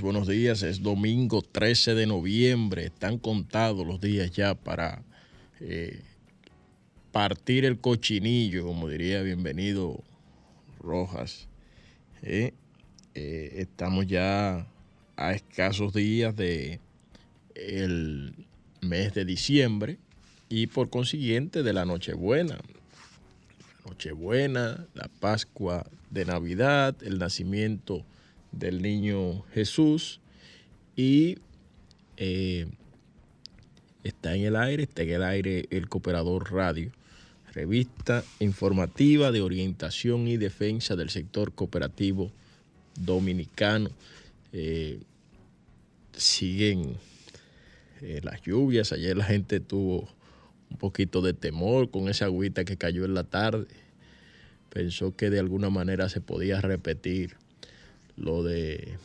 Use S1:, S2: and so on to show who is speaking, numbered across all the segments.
S1: buenos días. Es domingo 13 de noviembre. Están contados los días ya para eh, partir el cochinillo, como diría bienvenido Rojas. Eh, eh, estamos ya a escasos días de el mes de diciembre y por consiguiente de la Nochebuena. Nochebuena, la Pascua de Navidad, el nacimiento del niño Jesús y eh, está en el aire, está en el aire el Cooperador Radio, revista informativa de orientación y defensa del sector cooperativo dominicano. Eh, siguen eh, las lluvias, ayer la gente tuvo un poquito de temor con esa agüita que cayó en la tarde, pensó que de alguna manera se podía repetir lo de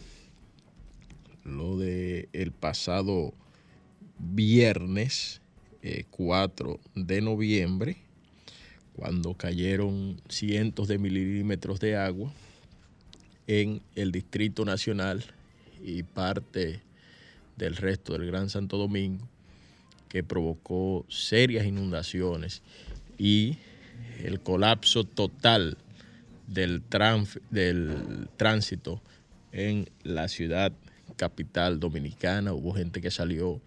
S1: lo de el pasado viernes 4 eh, de noviembre, cuando cayeron cientos de milímetros de agua en el Distrito Nacional y parte del resto del Gran Santo Domingo, que provocó serias inundaciones y el colapso total del, del tránsito en la ciudad capital dominicana. Hubo gente que salió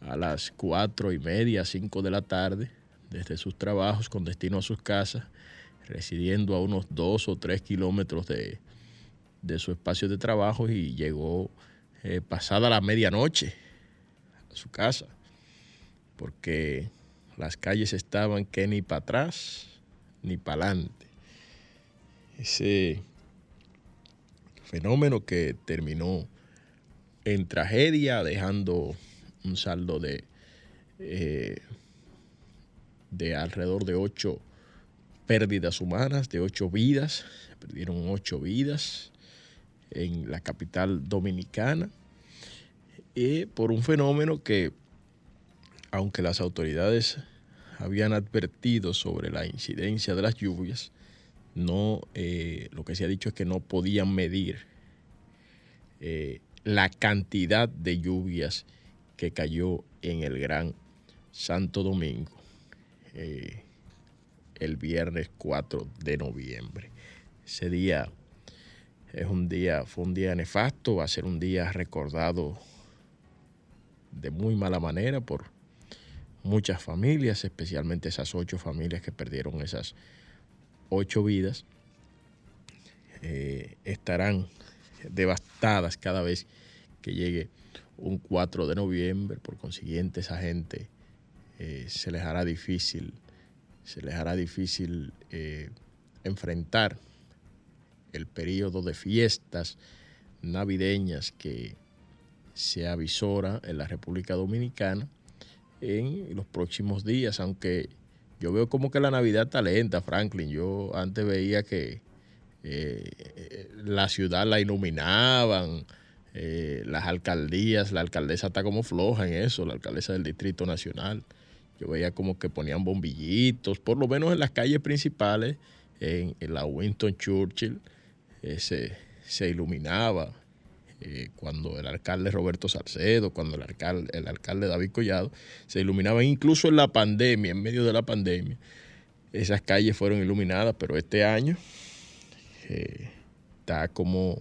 S1: a las cuatro y media, cinco de la tarde, desde sus trabajos con destino a sus casas, residiendo a unos dos o tres kilómetros de, su espacio de trabajo y llegó eh, pasada la medianoche a su casa, porque las calles estaban que ni para atrás ni para adelante ese fenómeno que terminó en tragedia, dejando un saldo de, eh, de alrededor de ocho pérdidas humanas de ocho vidas, perdieron ocho vidas en la capital dominicana, por un fenómeno que, aunque las autoridades habían advertido sobre la incidencia de las lluvias, no, eh, lo que se ha dicho es que no podían medir eh, la cantidad de lluvias que cayó en el Gran Santo Domingo eh, el viernes 4 de noviembre. Ese día es un día, fue un día nefasto, va a ser un día recordado de muy mala manera por muchas familias, especialmente esas ocho familias que perdieron esas ocho vidas, eh, estarán devastadas cada vez que llegue un 4 de noviembre. Por consiguiente, esa gente eh, se les hará difícil, se les hará difícil eh, enfrentar el periodo de fiestas navideñas que se avisora en la República Dominicana en los próximos días, aunque yo veo como que la Navidad está lenta, Franklin. Yo antes veía que eh, la ciudad la iluminaban, eh, las alcaldías, la alcaldesa está como floja en eso, la alcaldesa del Distrito Nacional. Yo veía como que ponían bombillitos, por lo menos en las calles principales, en, la Winston Churchill, eh, se, se iluminaba eh, cuando el alcalde Roberto Salcedo, cuando el alcalde, David Collado, se iluminaban incluso en la pandemia, en medio de la pandemia. Esas calles fueron iluminadas, pero este año eh, está como,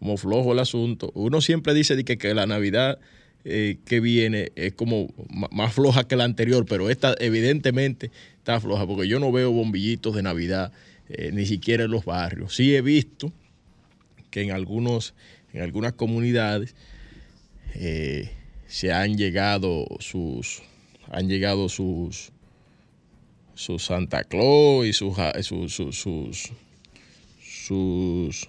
S1: como flojo el asunto. Uno siempre dice que, que la Navidad eh, que viene es como más floja que la anterior, pero esta evidentemente está floja, porque yo no veo bombillitos de Navidad, ni siquiera en los barrios. Sí he visto que en algunos en algunas comunidades eh, se han llegado sus han llegado sus sus Santa Claus y sus, sus, sus,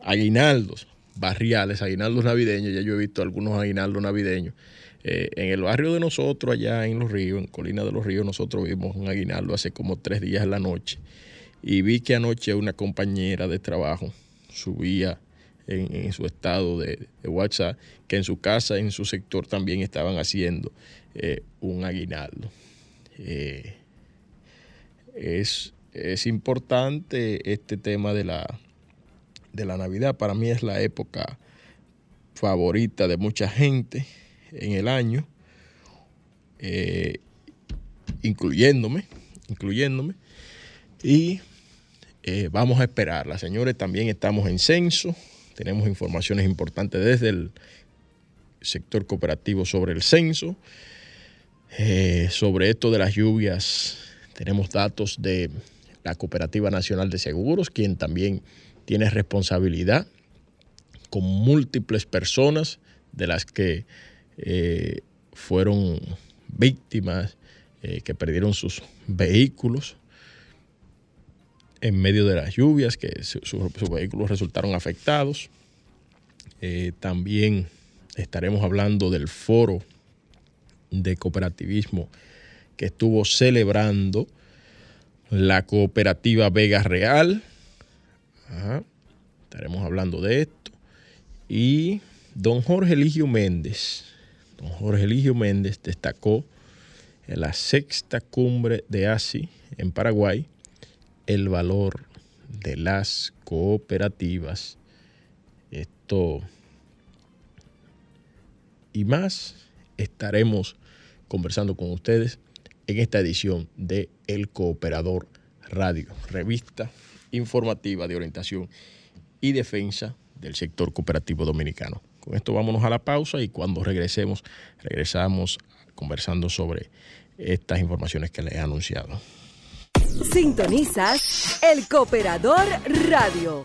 S1: aguinaldos barriales, aguinaldos navideños, ya yo he visto algunos aguinaldos navideños. Eh, en el barrio de nosotros, allá en Los Ríos, en Colina de los Ríos, nosotros vimos un aguinaldo hace como tres días en la noche. Y vi que anoche una compañera de trabajo subía en, su estado de, WhatsApp, que en su casa, en su sector también estaban haciendo eh, un aguinaldo. Eh, es, importante este tema de la, de la Navidad. Para mí es la época favorita de mucha gente en el año, eh, incluyéndome, incluyéndome. Y vamos a esperarla. Señores, también estamos en censo. Tenemos informaciones importantes desde el sector cooperativo sobre el censo. Eh, sobre esto de las lluvias, tenemos datos de la Cooperativa Nacional de Seguros, quien también tiene responsabilidad con múltiples personas de las que eh, fueron víctimas, eh, que perdieron sus vehículos en medio de las lluvias, que sus vehículos resultaron afectados. Eh, también estaremos hablando del foro de cooperativismo que estuvo celebrando la cooperativa Vega Real. Estaremos hablando de esto. Y don Jorge Eligio Méndez, don Jorge Eligio Méndez destacó en la sexta cumbre de ASI en Paraguay el valor de las cooperativas. Esto y más estaremos conversando con ustedes en esta edición de El Cooperador Radio, revista informativa de orientación y defensa del sector cooperativo dominicano. Con esto vámonos a la pausa y cuando regresemos, regresamos conversando sobre estas informaciones que les he anunciado.
S2: Sintonizas El Cooperador Radio.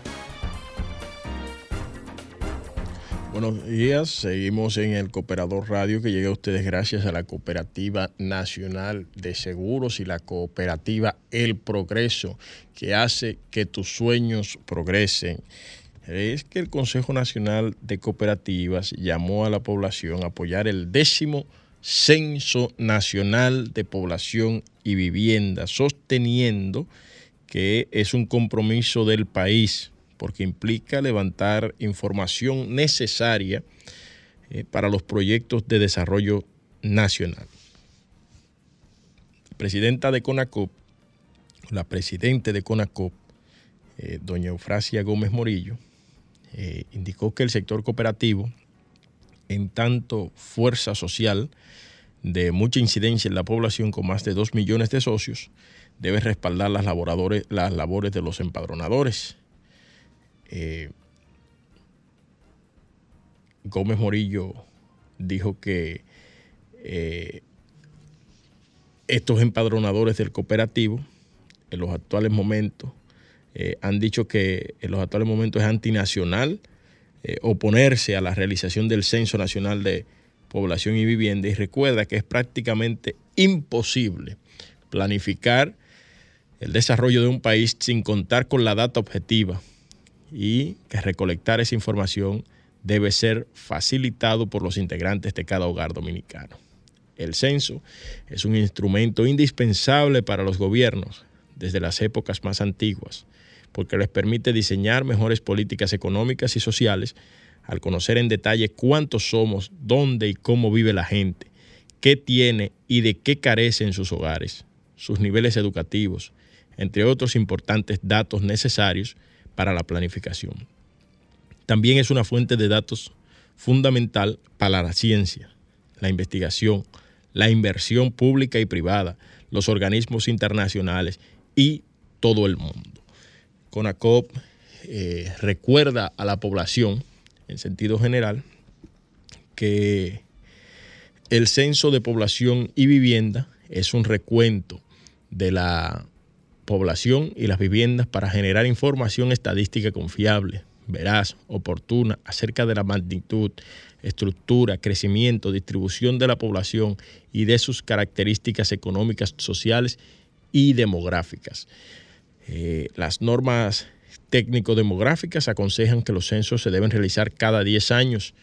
S1: Buenos días, seguimos en el Cooperador Radio que llega a ustedes gracias a la Cooperativa Nacional de Seguros y la Cooperativa El Progreso, que hace que tus sueños progresen. Es que el Consejo Nacional de Cooperativas llamó a la población a apoyar el décimo Censo Nacional de Población y Vivienda, sosteniendo que es un compromiso del país porque implica levantar información necesaria eh, para los proyectos de desarrollo nacional. La presidenta de CONACOP, la presidenta de CONACOP, eh, doña Eufrasia Gómez Morillo, eh, indicó que el sector cooperativo, en tanto fuerza social de mucha incidencia en la población con más de 2 millones de socios, debe respaldar las labores de los empadronadores eh, Gómez Morillo dijo que eh, estos empadronadores del cooperativo en los actuales momentos eh, han dicho que en los actuales momentos es antinacional oponerse a la realización del Censo Nacional de Población y Vivienda y recuerda que es prácticamente imposible planificar el desarrollo de un país sin contar con la data objetiva y que recolectar esa información debe ser facilitado por los integrantes de cada hogar dominicano. El censo es un instrumento indispensable para los gobiernos desde las épocas más antiguas, porque les permite diseñar mejores políticas económicas y sociales al conocer en detalle cuántos somos, dónde y cómo vive la gente, qué tiene y de qué carece en sus hogares, sus niveles educativos, entre otros importantes datos necesarios para la planificación. También es una fuente de datos fundamental para la ciencia, la investigación, la inversión pública y privada, los organismos internacionales y todo el mundo. CONACOP eh, recuerda a la población, en sentido general, que el censo de población y vivienda es un recuento de la población y las viviendas para generar información estadística confiable, veraz, oportuna acerca de la magnitud, estructura, crecimiento, distribución de la población y de sus características económicas, sociales y demográficas. Eh, las normas técnico-demográficas aconsejan que los censos se deben realizar cada 10 años.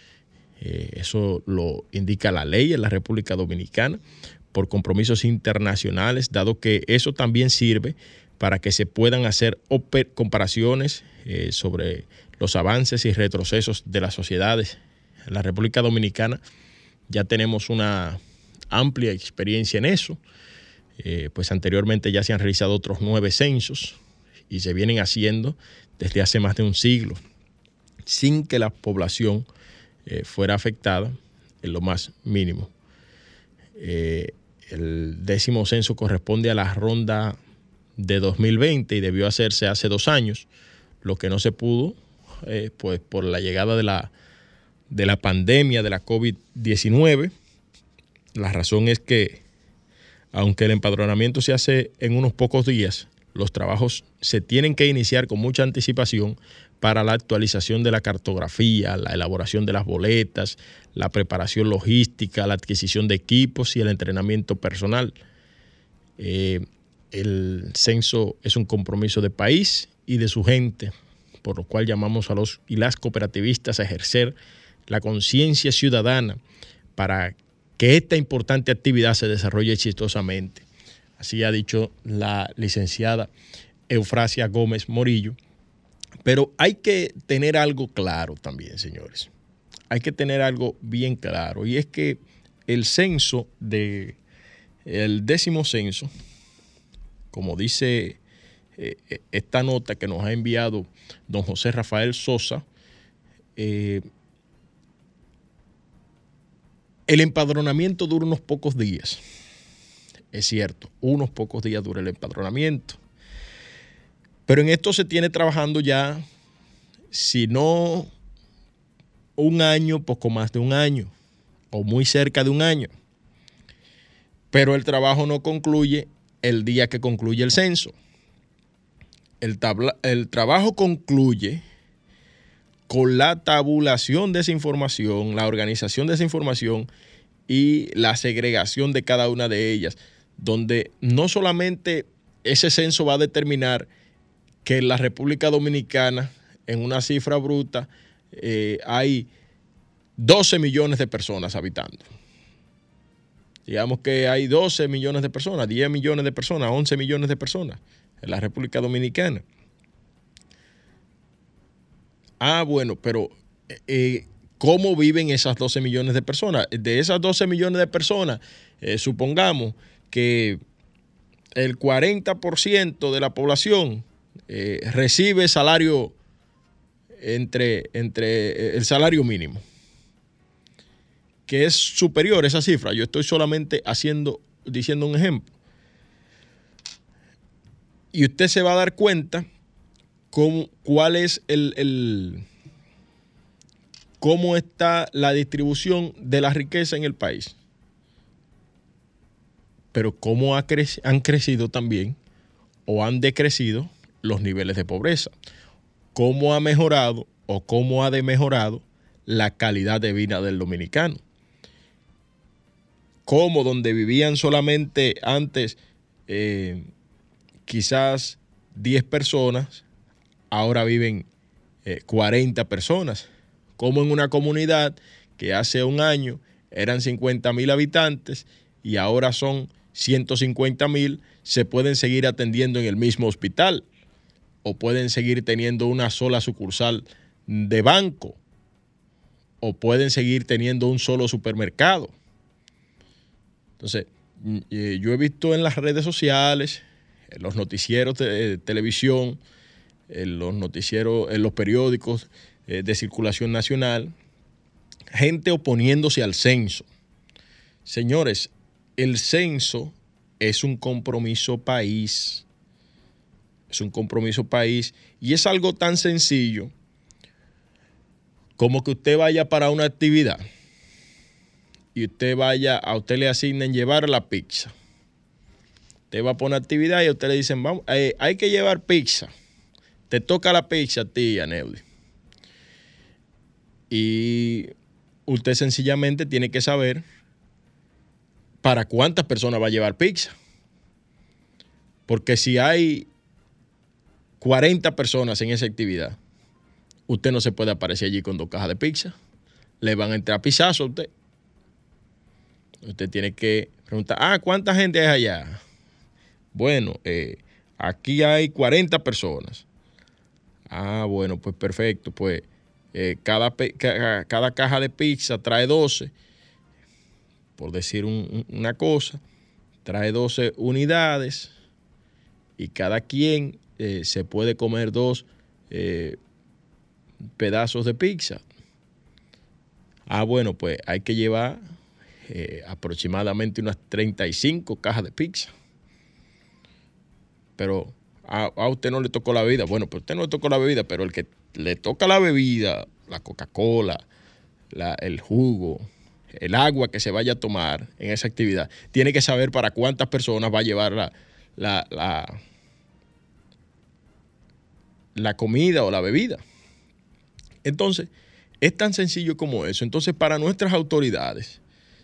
S1: Eh, eso lo indica la ley en la República Dominicana por compromisos internacionales, dado que eso también sirve para que se puedan hacer comparaciones eh, sobre los avances y retrocesos de las sociedades. En la República Dominicana ya tenemos una amplia experiencia en eso, eh, pues anteriormente ya se han realizado otros nueve censos y se vienen haciendo desde hace más de un siglo, sin que la población eh, fuera afectada en lo más mínimo el décimo censo corresponde a la ronda de 2020 y debió hacerse hace dos años, lo que no se pudo, eh, pues por la llegada de la, de la pandemia de la COVID-19. La razón es que, aunque el empadronamiento se hace en unos pocos días, los trabajos se tienen que iniciar con mucha anticipación para la actualización de la cartografía, la elaboración de las boletas, la preparación logística, la adquisición de equipos y el entrenamiento personal. Eh, el censo es un compromiso de país y de su gente, por lo cual llamamos a los y las cooperativistas a ejercer la conciencia ciudadana para que esta importante actividad se desarrolle exitosamente. Así ha dicho la licenciada Eufrasia Gómez Morillo pero hay que tener algo claro también, señores. Hay que tener algo bien claro. Y es que el censo de el décimo censo, como dice eh, esta nota que nos ha enviado don José Rafael Sosa, eh, El empadronamiento dura unos pocos días. Es cierto, unos pocos días dura el empadronamiento. Pero en esto se tiene trabajando ya, si no un año, poco más de un año, o muy cerca de un año. Pero el trabajo no concluye el día que concluye el censo. El, el trabajo concluye con la tabulación de esa información, la organización de esa información y la segregación de cada una de ellas, donde no solamente ese censo va a determinar que en la República Dominicana, en una cifra bruta, eh, hay 12 millones de personas habitando. Digamos que hay 12 millones de personas, 10 millones de personas, 11 millones de personas en la República Dominicana. Ah, bueno, pero eh, ¿cómo viven esas 12 millones de personas? De esas 12 millones de personas, eh, supongamos que el 40% de la población eh, recibe salario entre, entre el salario mínimo, que es superior a esa cifra. Yo estoy solamente haciendo, diciendo un ejemplo. Y usted se va a dar cuenta cuál es el, cómo está la distribución de la riqueza en el país. Pero cómo han crecido también o han decrecido los niveles de pobreza. Cómo ha mejorado o cómo ha demejorado la calidad de vida del dominicano. Cómo donde vivían solamente antes eh, quizás 10 personas, ahora viven 40 eh, personas, como en una comunidad que hace un año eran 50 mil habitantes y ahora son 150 mil, se pueden seguir atendiendo en el mismo hospital o pueden seguir teniendo una sola sucursal de banco o pueden seguir teniendo un solo supermercado. Entonces, mm, eh, yo he visto en las redes sociales, en los noticieros de televisión, en los noticieros, en los periódicos eh, de circulación nacional, gente oponiéndose al censo. Señores, el censo es un compromiso país. Es un compromiso país y es algo tan sencillo como que usted vaya para una actividad y usted vaya, a usted le asignen llevar la pizza. Usted va por una actividad y a usted le dicen, vamos, eh, hay que llevar pizza. Te toca la pizza a ti, Aneudi. Y usted sencillamente tiene que saber para cuántas personas va a llevar pizza. Porque si hay 40 personas en esa actividad, usted no se puede aparecer allí con dos cajas de pizza. Le van a entrar pizzazos a usted. Usted tiene que preguntar, ah, ¿cuánta gente hay allá? Bueno, eh, aquí hay 40 personas. Ah, bueno, pues perfecto. Pues eh, cada, cada, caja de pizza trae 12, por decir una cosa, trae 12 unidades y cada quien eh, se puede comer dos eh, pedazos de pizza. Ah, bueno, pues hay que llevar aproximadamente unas 35 cajas de pizza. Pero a, usted no le tocó la bebida. Bueno, pues usted no le tocó la bebida, pero el que le toca la bebida, la Coca-Cola, el jugo, el agua que se vaya a tomar en esa actividad, tiene que saber para cuántas personas va a llevar la, la comida o la bebida. Entonces, es tan sencillo como eso. Entonces, para nuestras autoridades,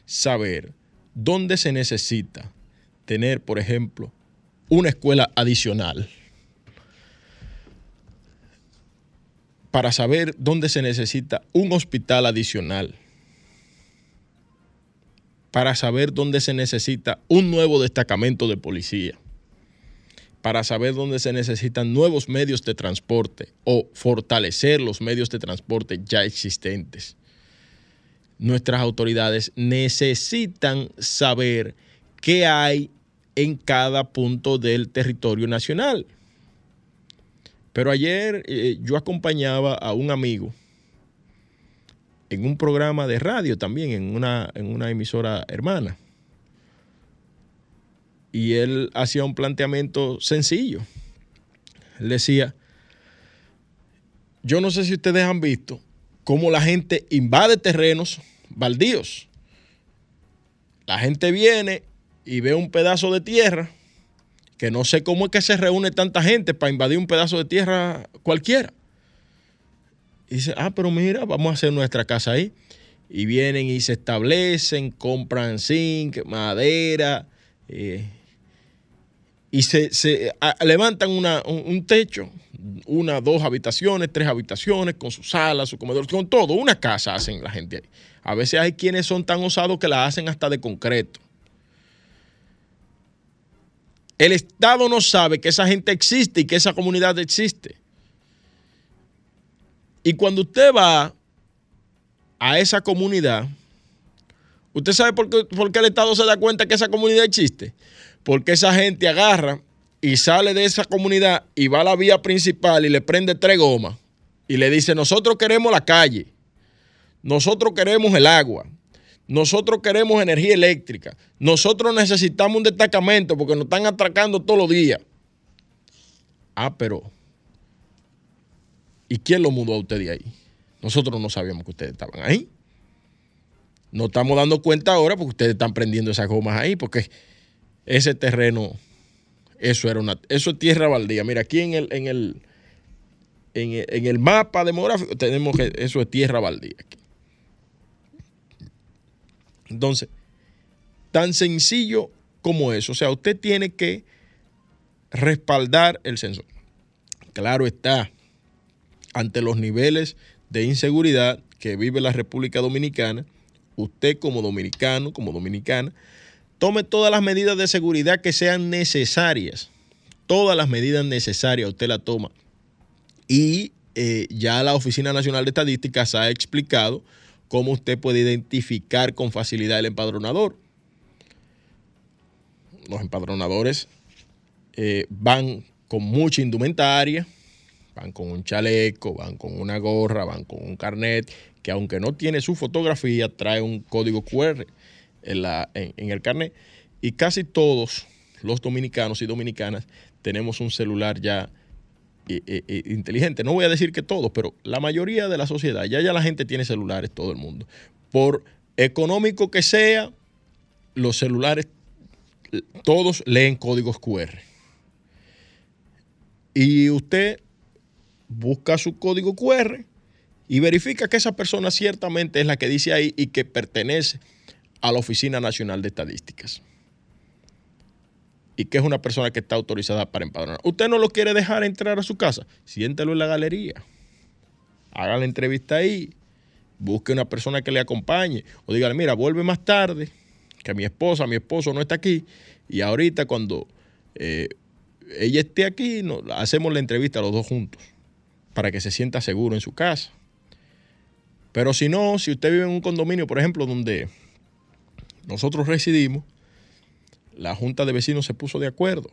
S1: saber dónde se necesita tener, por ejemplo, una escuela adicional para saber dónde se necesita un hospital adicional, para saber dónde se necesita un nuevo destacamento de policía, para saber dónde se necesitan nuevos medios de transporte o fortalecer los medios de transporte ya existentes. Nuestras autoridades necesitan saber qué hay en cada punto del territorio nacional. Pero ayer eh, yo acompañaba a un amigo en un programa de radio también, en una, en una emisora hermana. Y él hacía un planteamiento sencillo. Él decía, yo no sé si ustedes han visto cómo la gente invade terrenos baldíos. La gente viene y ve un pedazo de tierra, que no sé cómo es que se reúne tanta gente para invadir un pedazo de tierra cualquiera. Y dice, ah, pero mira, vamos a hacer nuestra casa ahí. Y vienen y se establecen, compran zinc, madera, eh, y se, levantan un, techo, una, dos habitaciones, tres habitaciones, con su sala, su comedor, con todo, una casa hacen la gente ahí. A veces hay quienes son tan osados que la hacen hasta de concreto. El Estado no sabe que esa gente existe y que esa comunidad existe. Y cuando usted va a esa comunidad, ¿usted sabe por qué, por qué el Estado se da cuenta que esa comunidad existe? Porque esa gente agarra y sale de esa comunidad y va a la vía principal y le prende tres gomas y le dice, nosotros queremos la calle. Nosotros queremos el agua. Nosotros queremos energía eléctrica. Nosotros necesitamos un destacamento porque nos están atracando todos los días. Ah, pero ¿y quién lo mudó a usted de ahí? Nosotros no sabíamos que ustedes estaban ahí. Nos estamos dando cuenta ahora porque ustedes están prendiendo esas gomas ahí, porque ese terreno, eso era una, eso es tierra baldía. Mira, aquí en el, en el, en el, mapa demográfico tenemos que eso es tierra baldía. Entonces, tan sencillo como eso. O sea, usted tiene que respaldar el censo. Claro está, ante los niveles de inseguridad que vive la República Dominicana, usted como dominicano, como dominicana, tome todas las medidas de seguridad que sean necesarias. Todas las medidas necesarias usted la toma. Y eh, ya la Oficina Nacional de Estadísticas ha explicado cómo usted puede identificar con facilidad el empadronador. Los empadronadores eh, van con mucha indumentaria, van con un chaleco, van con una gorra, van con un carnet, que aunque no tiene su fotografía, trae un código QR en, el carnet. Y casi todos los dominicanos y dominicanas tenemos un celular ya inteligente. No voy a decir que todos, pero la mayoría de la sociedad, ya, ya la gente tiene celulares, todo el mundo. Por económico que sea, los celulares, todos leen códigos QR. Y usted busca su código QR y verifica que esa persona ciertamente es la que dice ahí y que pertenece a la Oficina Nacional de Estadísticas y que es una persona que está autorizada para empadronar. Usted no lo quiere dejar entrar a su casa, siéntelo en la galería. Haga la entrevista ahí, busque una persona que le acompañe o dígale, mira, vuelve más tarde, que mi esposa, mi esposo no está aquí y ahorita cuando eh, ella esté aquí, hacemos la entrevista los dos juntos para que se sienta seguro en su casa. Pero si no, si usted vive en un condominio, por ejemplo, donde nosotros residimos, la Junta de Vecinos se puso de acuerdo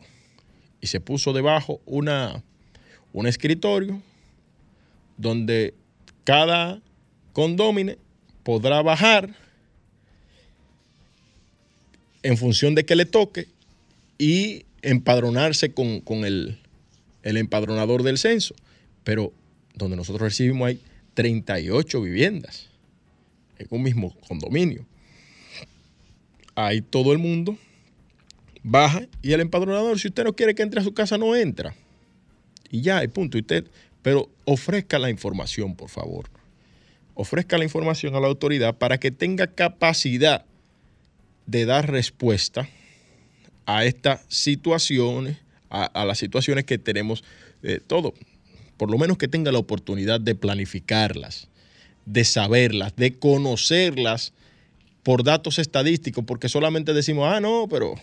S1: y se puso debajo una, un escritorio donde cada condómine podrá bajar en función de que le toque y empadronarse con, el, el, empadronador del censo. Pero donde nosotros recibimos hay 38 viviendas en un mismo condominio. Hay todo el mundo baja y el empadronador, si usted no quiere que entre a su casa, no entra. Y ya, y punto. usted, pero ofrezca la información, por favor. Ofrezca la información a la autoridad para que tenga capacidad de dar respuesta a estas situaciones, a, las situaciones que tenemos eh, todo. Por lo menos que tenga la oportunidad de planificarlas, de saberlas, de conocerlas por datos estadísticos, porque solamente decimos, ah, no, pero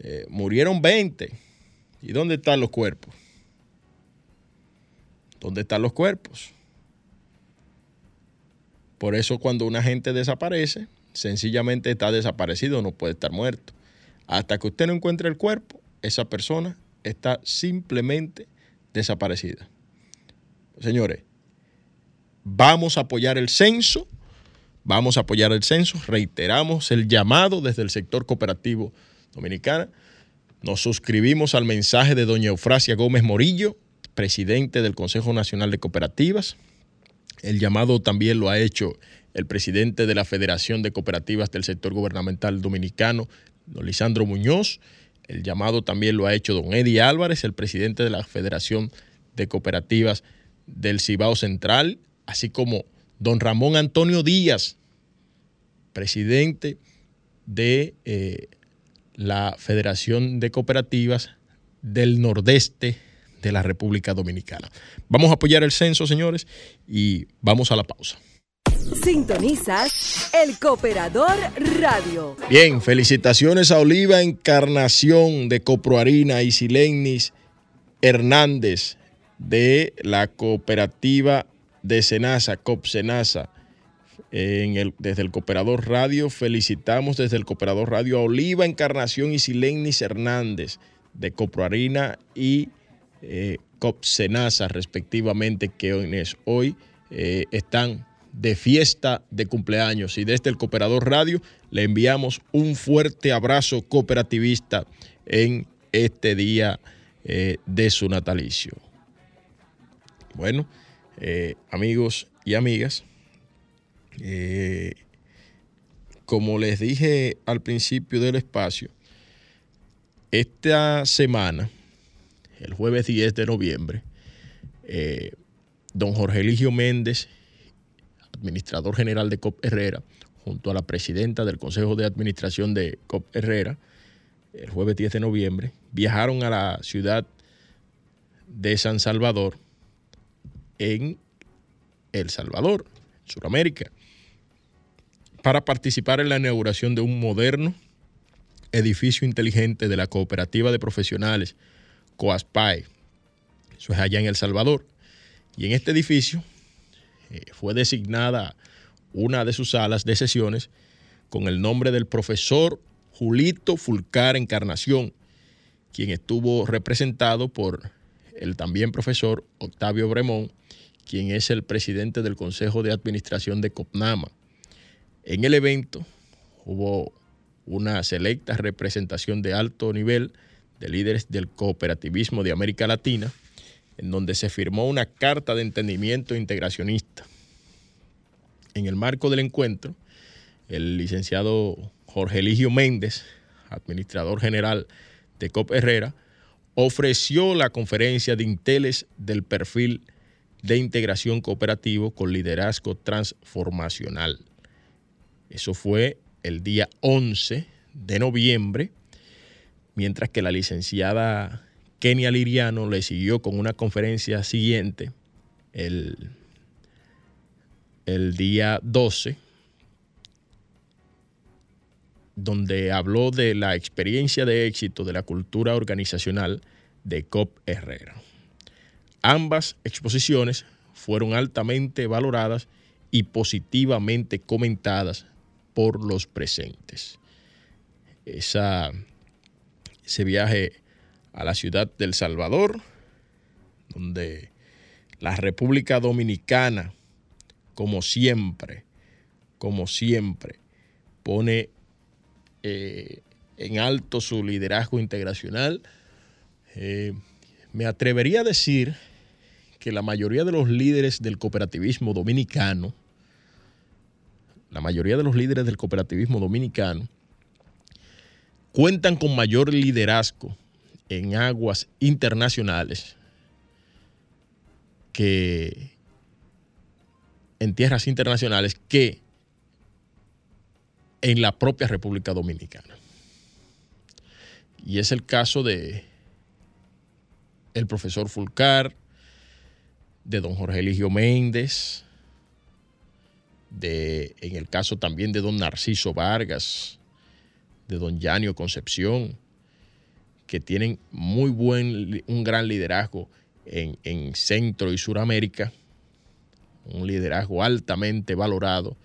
S1: eh, murieron 20. ¿Y dónde están los cuerpos? ¿Dónde están los cuerpos? Por eso cuando una gente desaparece, sencillamente está desaparecido, no puede estar muerto. Hasta que usted no encuentre el cuerpo, esa persona está simplemente desaparecida. Señores, vamos a apoyar el censo, vamos a apoyar el censo, reiteramos el llamado desde el sector cooperativo dominicano. Nos suscribimos al mensaje de doña Eufrasia Gómez Morillo, presidente del Consejo Nacional de Cooperativas. El llamado también lo ha hecho el presidente de la Federación de Cooperativas del Sector Gubernamental Dominicano, don Lisandro Muñoz. El llamado también lo ha hecho don Eddie Álvarez, el presidente de la Federación de Cooperativas del Cibao Central, así como don Ramón Antonio Díaz, presidente de eh, la Federación de Cooperativas del Nordeste de la República Dominicana. Vamos a apoyar el censo, señores, y vamos a la pausa.
S2: Sintonizas el Cooperador Radio.
S1: Bien, felicitaciones a Oliva Encarnación de Coproarina y Silenis Hernández de la cooperativa de Senasa, COPSENASA. En el, desde el Cooperador Radio felicitamos desde el Cooperador Radio a Oliva Encarnación y Silenis Hernández de Coproarina y eh, COPSENASA respectivamente que hoy, eh, están de fiesta de cumpleaños y desde el Cooperador Radio le enviamos un fuerte abrazo cooperativista en este día eh, de su natalicio. Bueno, eh, amigos y amigas, eh, como les dije al principio del espacio, esta semana, el jueves 10 de noviembre, don Jorge Eligio Méndez administrador general de COP Herrera, junto a la presidenta del Consejo de Administración de COP Herrera, el jueves 10 de noviembre, viajaron a la ciudad de San Salvador, en El Salvador, Sudamérica, para participar en la inauguración de un moderno edificio inteligente de la cooperativa de profesionales COASPAE. Eso es allá en El Salvador. Y en este edificio eh, fue designada una de sus salas de sesiones con el nombre del profesor Julito Fulcar Encarnación, quien estuvo representado por el también profesor Octavio Bremón, quien es el presidente del Consejo de Administración de COPNAMA. En el evento hubo una selecta representación de alto nivel de líderes del cooperativismo de América Latina, en donde se firmó una carta de entendimiento integracionista. En el marco del encuentro, el licenciado Jorge Eligio Méndez, administrador general de COP Herrera, ofreció la conferencia de Inteles del perfil de integración cooperativo con liderazgo transformacional. Eso fue el día 11 de noviembre, mientras que la licenciada Kenia Liriano le siguió con una conferencia siguiente el, el día 12, donde habló de la experiencia de éxito de la cultura organizacional de COP Herrera. Ambas exposiciones fueron altamente valoradas y positivamente comentadas por los presentes. Esa, ese viaje a la ciudad del Salvador, donde la República Dominicana, como siempre, como siempre, pone eh, en alto su liderazgo integracional. Eh, me atrevería a decir que la mayoría de los líderes del cooperativismo dominicano, la mayoría de los líderes del cooperativismo dominicano, cuentan con mayor liderazgo en aguas internacionales que en tierras internacionales que en la propia República Dominicana. Y es el caso de el profesor Fulcar, de don Jorge Eligio Méndez, de, en el caso también de don Narciso Vargas, de don Yanio Concepción, que tienen muy buen, un gran liderazgo en, Centro y Suramérica, un liderazgo altamente valorado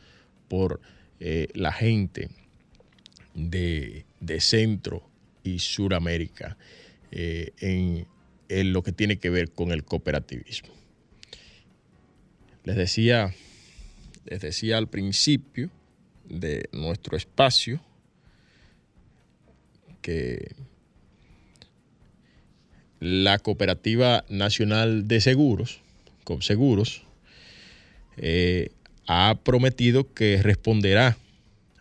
S1: por eh, la gente de, Centro y Suramérica eh, en, en lo que tiene que ver con el cooperativismo. les decía, les decía al principio de nuestro espacio que la Cooperativa Nacional de Seguros, COPSEGUROS, eh, ha prometido que responderá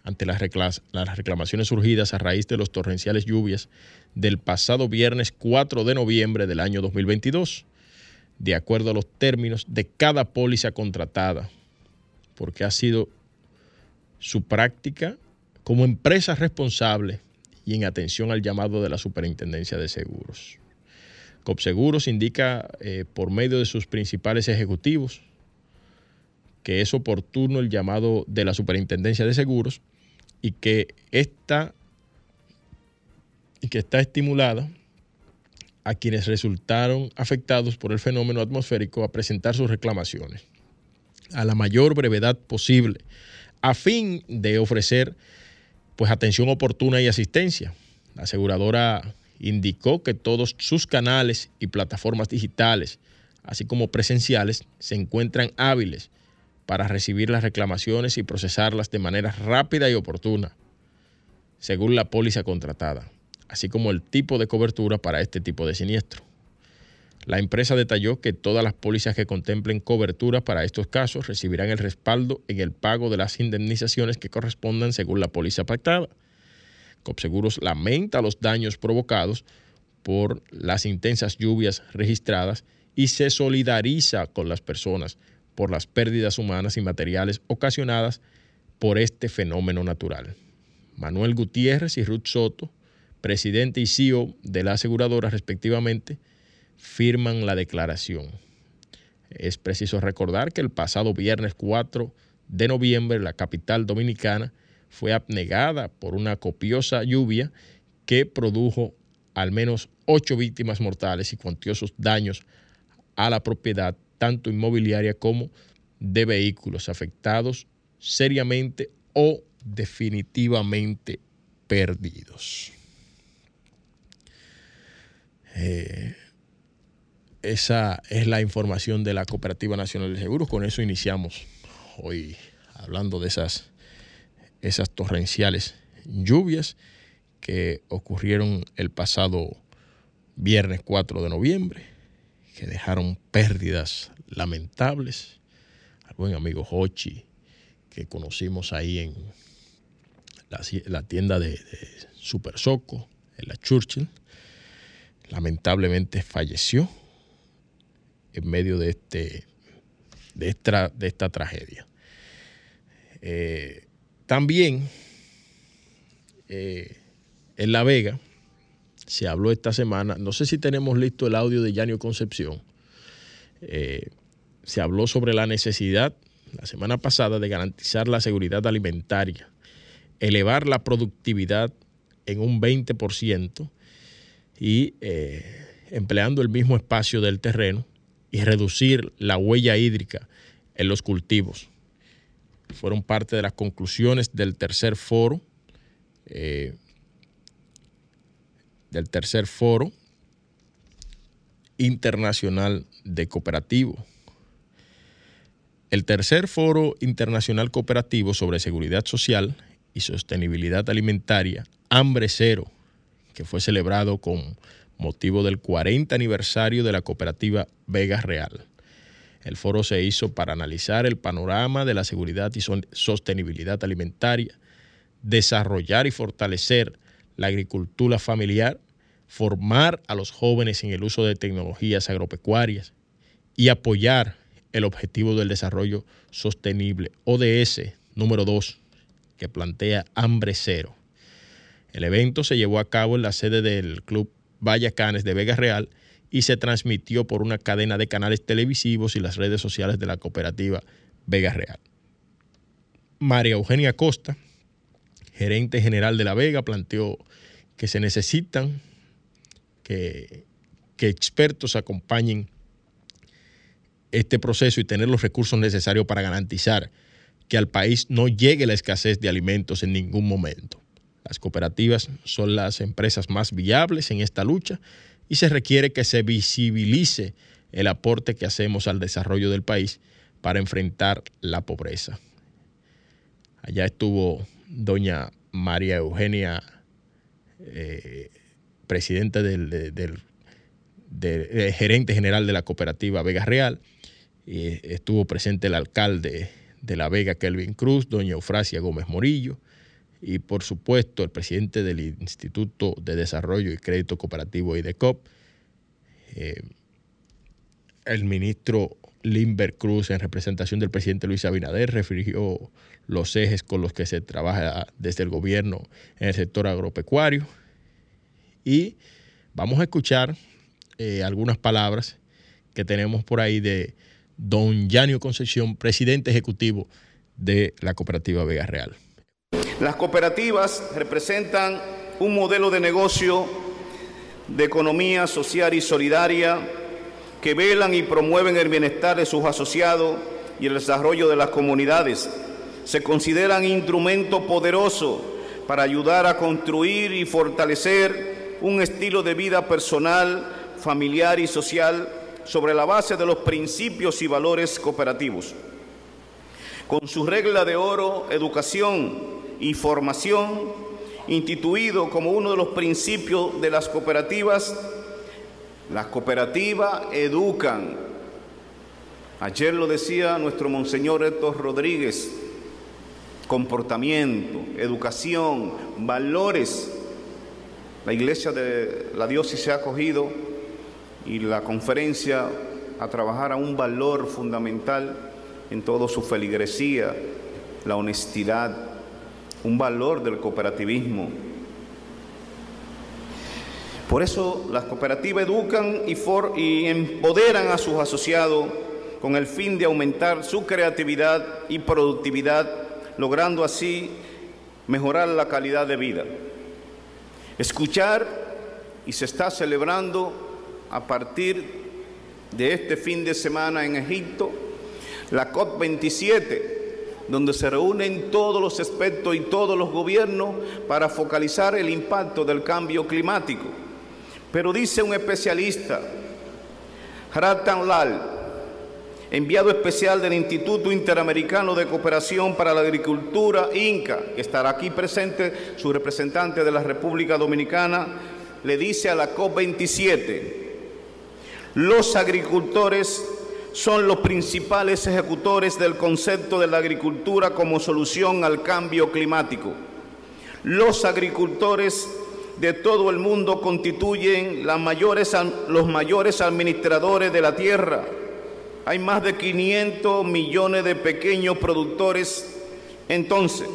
S1: ante las, reclamaciones surgidas a raíz de los torrenciales lluvias del pasado viernes 4 de noviembre del año 2022, de acuerdo a los términos de cada póliza contratada, porque ha sido su práctica como empresa responsable y en atención al llamado de la Superintendencia de Seguros. COPSEGUROS indica eh, por medio de sus principales ejecutivos que es oportuno el llamado de la Superintendencia de Seguros y que está, y que está estimulada a quienes resultaron afectados por el fenómeno atmosférico a presentar sus reclamaciones a la mayor brevedad posible a fin de ofrecer pues atención oportuna y asistencia. La aseguradora indicó que todos sus canales y plataformas digitales, así como presenciales, se encuentran hábiles para recibir las reclamaciones y procesarlas de manera rápida y oportuna, según la póliza contratada, así como el tipo de cobertura para este tipo de siniestro. La empresa detalló que todas las pólizas que contemplen cobertura para estos casos recibirán el respaldo en el pago de las indemnizaciones que correspondan según la póliza pactada. Copseguros lamenta los daños provocados por las intensas lluvias registradas y se solidariza con las personas por las pérdidas humanas y materiales ocasionadas por este fenómeno natural. Manuel Gutiérrez y Ruth Soto, presidente y CEO de la aseguradora respectivamente, firman la declaración. Es preciso recordar que el pasado viernes 4 de noviembre la capital dominicana fue abnegada por una copiosa lluvia que produjo al menos ocho víctimas mortales y cuantiosos daños a la propiedad, tanto inmobiliaria como de vehículos afectados seriamente o definitivamente perdidos. Eh, esa es la información de la Cooperativa Nacional de Seguros. Con eso iniciamos hoy hablando de esas esas torrenciales lluvias que ocurrieron el pasado viernes 4 de noviembre, que dejaron pérdidas lamentables. Al buen amigo Hochi, que conocimos ahí en la, tienda de, Super Soco, en la Churchill, lamentablemente falleció en medio de, este, de, esta, tragedia. Eh, también eh, en La Vega se habló esta semana, no sé si tenemos listo el audio de Yanio Concepción, eh, se habló sobre la necesidad la semana pasada de garantizar la seguridad alimentaria, elevar la productividad en un 20% y empleando el mismo espacio del terreno y reducir la huella hídrica en los cultivos fueron parte de las conclusiones del tercer foro, eh, del tercer foro internacional de cooperativo. El tercer foro internacional cooperativo sobre seguridad social y sostenibilidad alimentaria, Hambre Cero, que fue celebrado con motivo del 40 aniversario de la cooperativa Vega Real el foro se hizo para analizar el panorama de la seguridad y sostenibilidad alimentaria, desarrollar y fortalecer la agricultura familiar, formar a los jóvenes en el uso de tecnologías agropecuarias y apoyar el objetivo del desarrollo sostenible, ODS número 2, que plantea hambre cero. El evento se llevó a cabo en la sede del Club Vallacanes de Vega Real y se transmitió por una cadena de canales televisivos y las redes sociales de la cooperativa Vega Real. María Eugenia Costa, gerente general de la Vega, planteó que se necesitan que, que expertos acompañen este proceso y tener los recursos necesarios para garantizar que al país no llegue la escasez de alimentos en ningún momento. Las cooperativas son las empresas más viables en esta lucha y se requiere que se visibilice el aporte que hacemos al desarrollo del país para enfrentar la pobreza. Allá estuvo doña María Eugenia, eh, presidenta del, eh, gerente general de la cooperativa Vega Real, y estuvo presente el alcalde de La Vega, Kelvin Cruz, doña Eufrasia Gómez Morillo, y por supuesto el presidente del Instituto de Desarrollo y Crédito Cooperativo IDECOP, eh, el ministro Limber Cruz, en representación del presidente Luis Abinader, refirió los ejes con los que se trabaja desde el gobierno en el sector agropecuario. Y vamos a escuchar eh, algunas palabras que tenemos por ahí de don Yanio Concepción, presidente ejecutivo de la cooperativa Vega Real.
S3: Las cooperativas representan un modelo de negocio de economía social y solidaria que velan y promueven el bienestar de sus asociados y el desarrollo de las comunidades. Se consideran instrumento poderoso para ayudar a construir y fortalecer un estilo de vida personal, familiar y social sobre la base de los principios y valores cooperativos. Con su regla de oro, educación y formación, instituido como uno de los principios de las cooperativas, las cooperativas educan. Ayer lo decía nuestro Monseñor Héctor Rodríguez, comportamiento, educación, valores. La iglesia de la diócesis se ha acogido y la conferencia a trabajar a un valor fundamental en toda su feligresía, la honestidad, un valor del cooperativismo, por eso las cooperativas educan y, empoderan a sus asociados con el fin de aumentar su creatividad y productividad, logrando así mejorar la calidad de vida. Escuchar y se está celebrando a partir de este fin de semana en Egipto la COP27, donde se reúnen todos los expertos y todos los gobiernos para focalizar el impacto del cambio climático. Pero dice un especialista, Ratan Lal, enviado especial del Instituto Interamericano de Cooperación para la Agricultura, INCA, que estará aquí presente, su representante de la República Dominicana, le dice a la COP27, los agricultores son los principales ejecutores del concepto de la agricultura como solución al cambio climático. Los agricultores de todo el mundo constituyen los mayores administradores de la tierra. Hay más de 500 millones de pequeños productores. Entonces,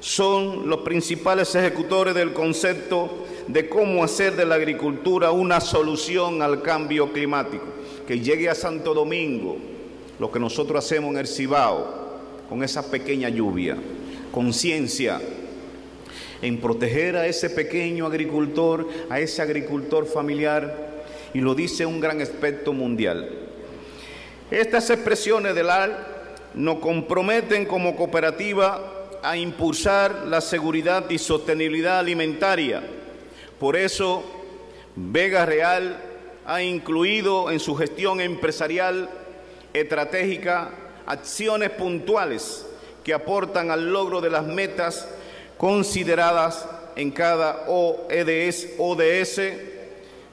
S3: son los principales ejecutores del concepto de cómo hacer de la agricultura una solución al cambio climático. Que llegue a Santo Domingo lo que nosotros hacemos en el Cibao, con esa pequeña lluvia. Conciencia, en proteger a ese pequeño agricultor, a ese agricultor familiar, y lo dice un gran experto mundial. Estas expresiones del AL nos comprometen como cooperativa a impulsar la seguridad y sostenibilidad alimentaria. Por eso, Vega Real ha incluido en su gestión empresarial estratégica acciones puntuales que aportan al logro de las metas consideradas en cada OEDS, ODS,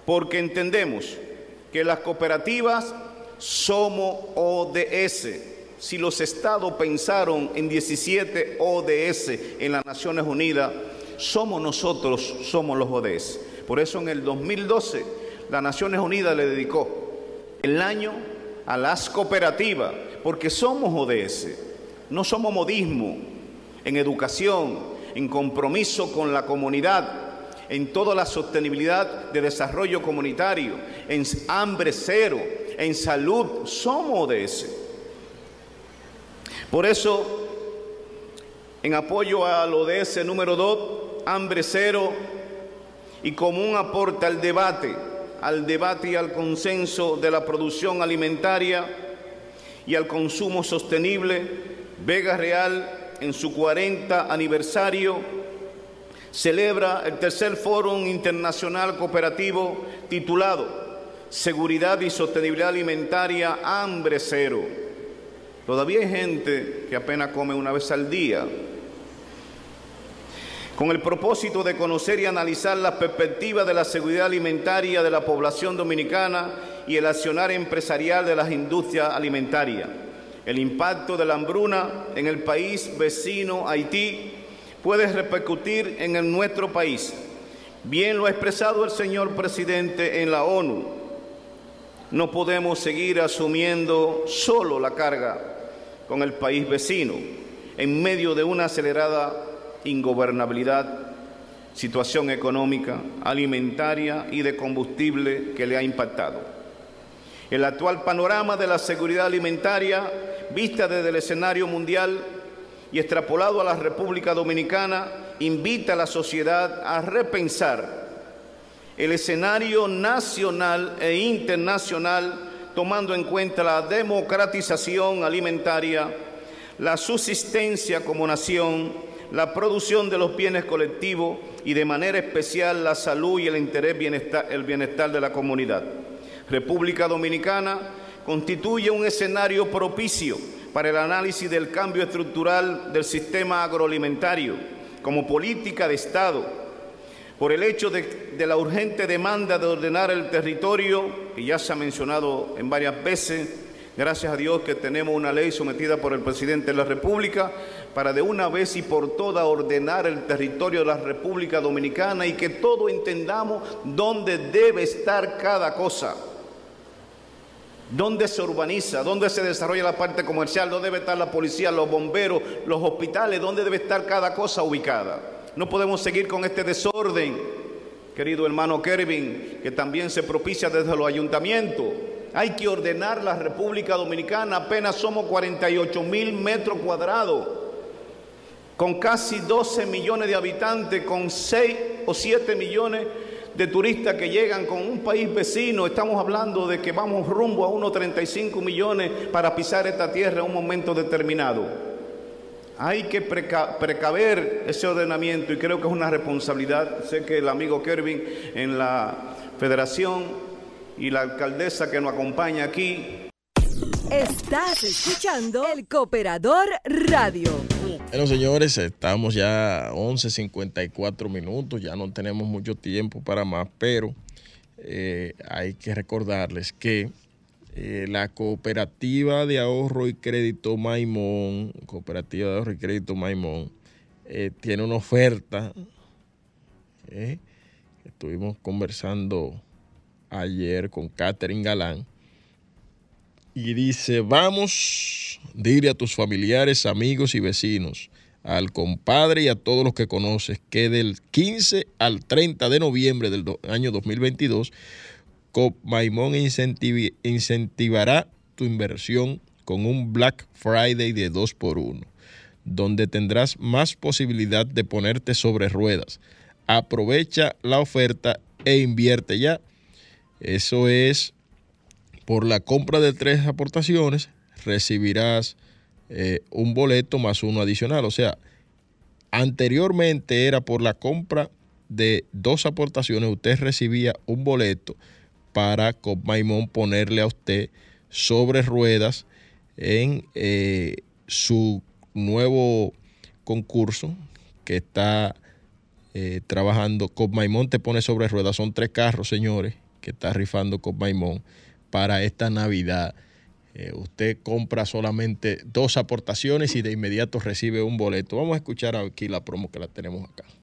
S3: porque entendemos que las cooperativas somos ODS. Si los estados pensaron en 17 ODS en las Naciones Unidas, somos nosotros, somos los ODS. Por eso en el 2012 las Naciones Unidas le dedicó el año a las cooperativas, porque somos ODS, no somos modismo en educación, en compromiso con la comunidad, en toda la sostenibilidad de desarrollo comunitario, en hambre cero, en salud, somos ese. Por eso, en apoyo al ODS número 2, hambre cero, y como un aporte al debate, al debate y al consenso de la producción alimentaria y al consumo sostenible, Vega Real en su 40 aniversario, celebra el tercer Foro Internacional Cooperativo titulado Seguridad y Sostenibilidad Alimentaria Hambre Cero. Todavía hay gente que apenas come una vez al día. Con el propósito de conocer y analizar las perspectivas de la seguridad alimentaria de la población dominicana y el accionar empresarial de las industrias alimentarias. El impacto de la hambruna en el país vecino Haití puede repercutir en nuestro país. Bien lo ha expresado el señor presidente en la ONU. No podemos seguir asumiendo solo la carga con el país vecino en medio de una acelerada ingobernabilidad, situación económica, alimentaria y de combustible que le ha impactado. El actual panorama de la seguridad alimentaria, vista desde el escenario mundial y extrapolado a la República Dominicana, invita a la sociedad a repensar el escenario nacional e internacional tomando en cuenta la democratización alimentaria, la subsistencia como nación, la producción de los bienes colectivos y de manera especial la salud y el interés bienestar, el bienestar de la comunidad. República Dominicana constituye un escenario propicio para el análisis del cambio estructural del sistema agroalimentario como política de Estado, por el hecho de, de, la urgente demanda de ordenar el territorio, que ya se ha mencionado en varias veces, gracias a Dios que tenemos una ley sometida por el presidente de la República para de una vez y por todas ordenar el territorio de la República Dominicana y que todos entendamos dónde debe estar cada cosa. ¿Dónde se urbaniza? ¿Dónde se desarrolla la parte comercial? ¿Dónde debe estar la policía, los bomberos, los hospitales? ¿Dónde debe estar cada cosa ubicada? No podemos seguir con este desorden, querido hermano Kervin, que también se propicia desde los ayuntamientos. Hay que ordenar la República Dominicana, apenas somos 48 mil metros cuadrados, con casi 12 millones de habitantes, con 6 o 7 millones de turistas que llegan con un país vecino. Estamos hablando de que vamos rumbo a unos 35 millones para pisar esta tierra en un momento determinado. Hay que preca precaver ese ordenamiento y creo que es una responsabilidad. Sé que el amigo Kervin en la federación y la alcaldesa que nos acompaña aquí.
S2: Estás escuchando el Cooperador Radio.
S1: Bueno, señores, estamos ya 11.54 minutos, ya no tenemos mucho tiempo para más, pero eh, hay que recordarles que eh, la cooperativa de ahorro y crédito Maimón, cooperativa de ahorro y crédito Maimón, eh, tiene una oferta. Estuvimos conversando ayer con Catherine Galán y dice, vamos, dile a tus familiares, amigos y vecinos, al compadre y a todos los que conoces, que del 15 al 30 de noviembre del año 2022, Cop Maimón incentivi incentivará tu inversión con un Black Friday de 2 por 1 donde tendrás más posibilidad de ponerte sobre ruedas. Aprovecha la oferta e invierte ya. Eso es por la compra de tres aportaciones recibirás eh, un boleto más uno adicional. O sea, anteriormente era por la compra de dos aportaciones, usted recibía un boleto para Copmaimón ponerle a usted sobre ruedas en eh, su nuevo concurso que está eh, trabajando. Copmaimón te pone sobre ruedas. Son tres carros, señores, que está rifando Copmaimón para esta Navidad. Eh, usted compra solamente dos aportaciones y de inmediato recibe un boleto. Vamos a escuchar aquí la promo que la tenemos acá.